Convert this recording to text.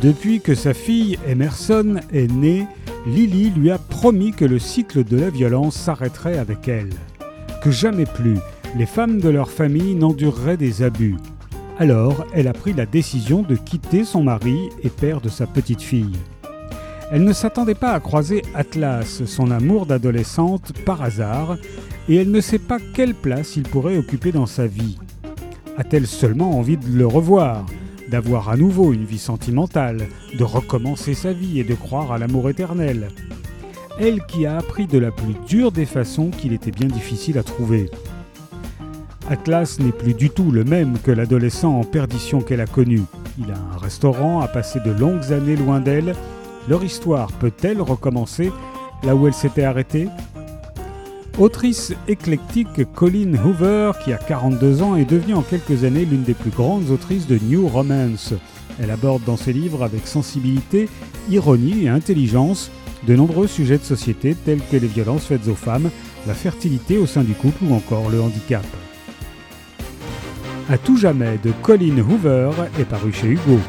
Depuis que sa fille Emerson est née, Lily lui a promis que le cycle de la violence s'arrêterait avec elle, que jamais plus les femmes de leur famille n'endureraient des abus. Alors, elle a pris la décision de quitter son mari et père de sa petite fille. Elle ne s'attendait pas à croiser Atlas, son amour d'adolescente, par hasard, et elle ne sait pas quelle place il pourrait occuper dans sa vie. A-t-elle seulement envie de le revoir, d'avoir à nouveau une vie sentimentale, de recommencer sa vie et de croire à l'amour éternel Elle qui a appris de la plus dure des façons qu'il était bien difficile à trouver. Atlas n'est plus du tout le même que l'adolescent en perdition qu'elle a connu. Il a un restaurant, a passé de longues années loin d'elle. Leur histoire peut-elle recommencer là où elle s'était arrêtée? Autrice éclectique, Colleen Hoover, qui a 42 ans, est devenue en quelques années l'une des plus grandes autrices de New Romance. Elle aborde dans ses livres avec sensibilité, ironie et intelligence de nombreux sujets de société tels que les violences faites aux femmes, la fertilité au sein du couple ou encore le handicap. À tout jamais de Colin Hoover est paru chez Hugo.